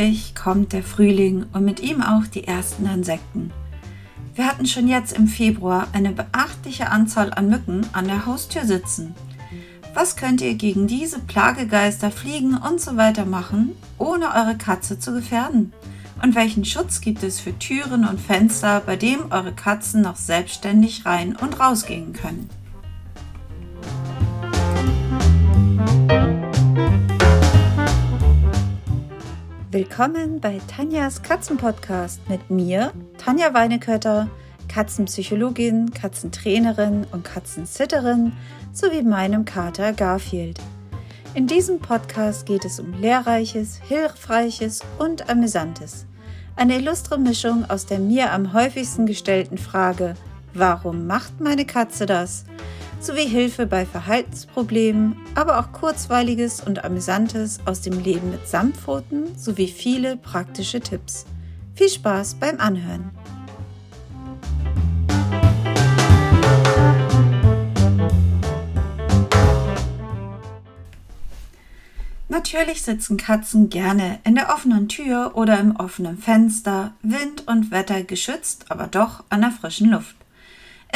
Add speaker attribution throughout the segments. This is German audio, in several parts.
Speaker 1: Endlich kommt der Frühling und mit ihm auch die ersten Insekten. Wir hatten schon jetzt im Februar eine beachtliche Anzahl an Mücken an der Haustür sitzen. Was könnt ihr gegen diese Plagegeister, Fliegen und so weiter machen, ohne eure Katze zu gefährden? Und welchen Schutz gibt es für Türen und Fenster, bei dem eure Katzen noch selbstständig rein und rausgehen können? Willkommen bei Tanjas Katzenpodcast mit mir, Tanja Weinekötter, Katzenpsychologin, Katzentrainerin und Katzensitterin sowie meinem Kater Garfield. In diesem Podcast geht es um Lehrreiches, Hilfreiches und Amüsantes. Eine illustre Mischung aus der mir am häufigsten gestellten Frage, warum macht meine Katze das? Sowie Hilfe bei Verhaltensproblemen, aber auch kurzweiliges und amüsantes aus dem Leben mit Samtpfoten sowie viele praktische Tipps. Viel Spaß beim Anhören! Natürlich sitzen Katzen gerne in der offenen Tür oder im offenen Fenster, Wind und Wetter geschützt, aber doch an der frischen Luft.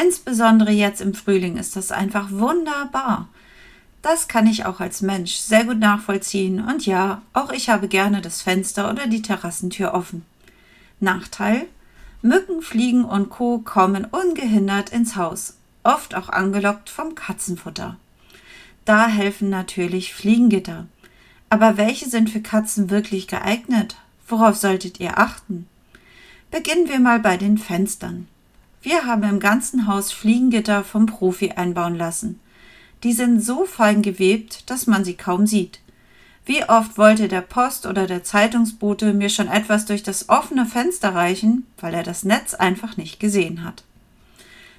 Speaker 1: Insbesondere jetzt im Frühling ist das einfach wunderbar. Das kann ich auch als Mensch sehr gut nachvollziehen und ja, auch ich habe gerne das Fenster oder die Terrassentür offen. Nachteil? Mücken, Fliegen und Co. kommen ungehindert ins Haus, oft auch angelockt vom Katzenfutter. Da helfen natürlich Fliegengitter. Aber welche sind für Katzen wirklich geeignet? Worauf solltet ihr achten? Beginnen wir mal bei den Fenstern. Wir haben im ganzen Haus Fliegengitter vom Profi einbauen lassen. Die sind so fein gewebt, dass man sie kaum sieht. Wie oft wollte der Post oder der Zeitungsbote mir schon etwas durch das offene Fenster reichen, weil er das Netz einfach nicht gesehen hat.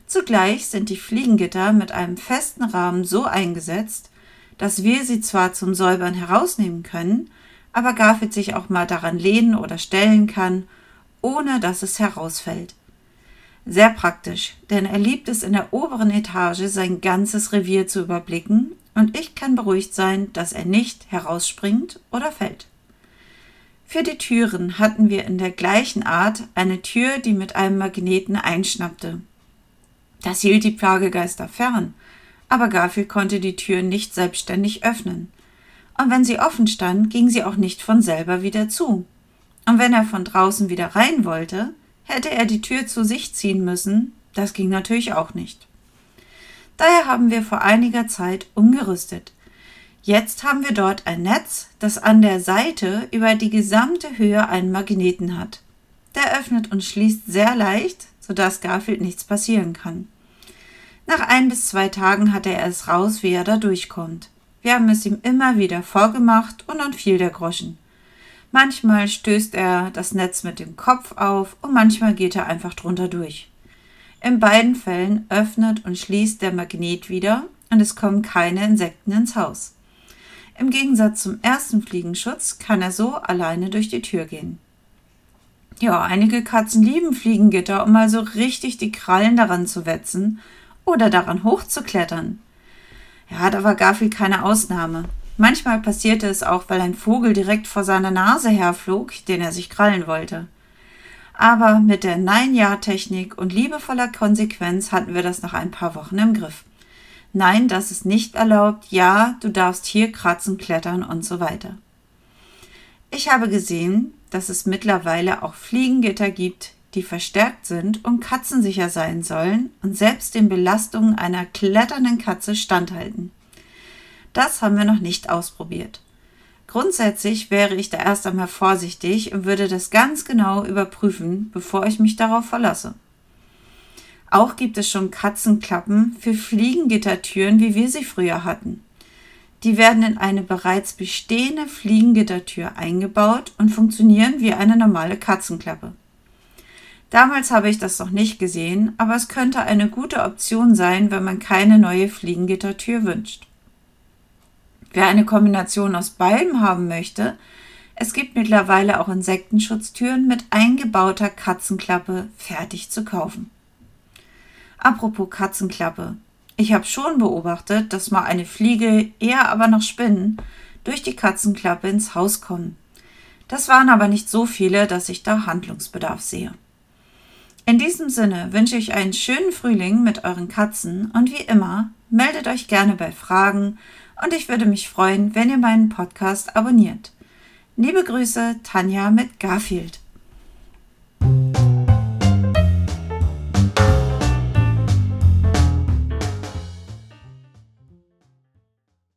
Speaker 1: Zugleich sind die Fliegengitter mit einem festen Rahmen so eingesetzt, dass wir sie zwar zum Säubern herausnehmen können, aber Garfield sich auch mal daran lehnen oder stellen kann, ohne dass es herausfällt. Sehr praktisch, denn er liebt es in der oberen Etage sein ganzes Revier zu überblicken und ich kann beruhigt sein, dass er nicht herausspringt oder fällt. Für die Türen hatten wir in der gleichen Art eine Tür, die mit einem Magneten einschnappte. Das hielt die Plagegeister fern, aber Garfield konnte die Tür nicht selbstständig öffnen. Und wenn sie offen stand, ging sie auch nicht von selber wieder zu. Und wenn er von draußen wieder rein wollte, hätte er die Tür zu sich ziehen müssen. Das ging natürlich auch nicht. Daher haben wir vor einiger Zeit umgerüstet. Jetzt haben wir dort ein Netz, das an der Seite über die gesamte Höhe einen Magneten hat. Der öffnet und schließt sehr leicht, sodass Garfield nichts passieren kann. Nach ein bis zwei Tagen hatte er es raus, wie er da durchkommt. Wir haben es ihm immer wieder vorgemacht und dann fiel der Groschen. Manchmal stößt er das Netz mit dem Kopf auf und manchmal geht er einfach drunter durch. In beiden Fällen öffnet und schließt der Magnet wieder und es kommen keine Insekten ins Haus. Im Gegensatz zum ersten Fliegenschutz kann er so alleine durch die Tür gehen. Ja, einige Katzen lieben Fliegengitter, um mal so richtig die Krallen daran zu wetzen oder daran hochzuklettern. Ja, da war Garfield keine Ausnahme. Manchmal passierte es auch, weil ein Vogel direkt vor seiner Nase herflog, den er sich krallen wollte. Aber mit der Nein-Ja-Technik und liebevoller Konsequenz hatten wir das nach ein paar Wochen im Griff. Nein, das ist nicht erlaubt. Ja, du darfst hier kratzen, klettern und so weiter. Ich habe gesehen, dass es mittlerweile auch Fliegengitter gibt, die verstärkt sind und katzensicher sein sollen und selbst den Belastungen einer kletternden Katze standhalten. Das haben wir noch nicht ausprobiert. Grundsätzlich wäre ich da erst einmal vorsichtig und würde das ganz genau überprüfen, bevor ich mich darauf verlasse. Auch gibt es schon Katzenklappen für Fliegengittertüren, wie wir sie früher hatten. Die werden in eine bereits bestehende Fliegengittertür eingebaut und funktionieren wie eine normale Katzenklappe. Damals habe ich das noch nicht gesehen, aber es könnte eine gute Option sein, wenn man keine neue Fliegengittertür wünscht. Wer eine Kombination aus beidem haben möchte, es gibt mittlerweile auch Insektenschutztüren mit eingebauter Katzenklappe fertig zu kaufen. Apropos Katzenklappe. Ich habe schon beobachtet, dass mal eine Fliege, eher aber noch Spinnen, durch die Katzenklappe ins Haus kommen. Das waren aber nicht so viele, dass ich da Handlungsbedarf sehe. In diesem Sinne wünsche ich einen schönen Frühling mit euren Katzen und wie immer, meldet euch gerne bei Fragen und ich würde mich freuen, wenn ihr meinen Podcast abonniert. Liebe Grüße, Tanja mit Garfield.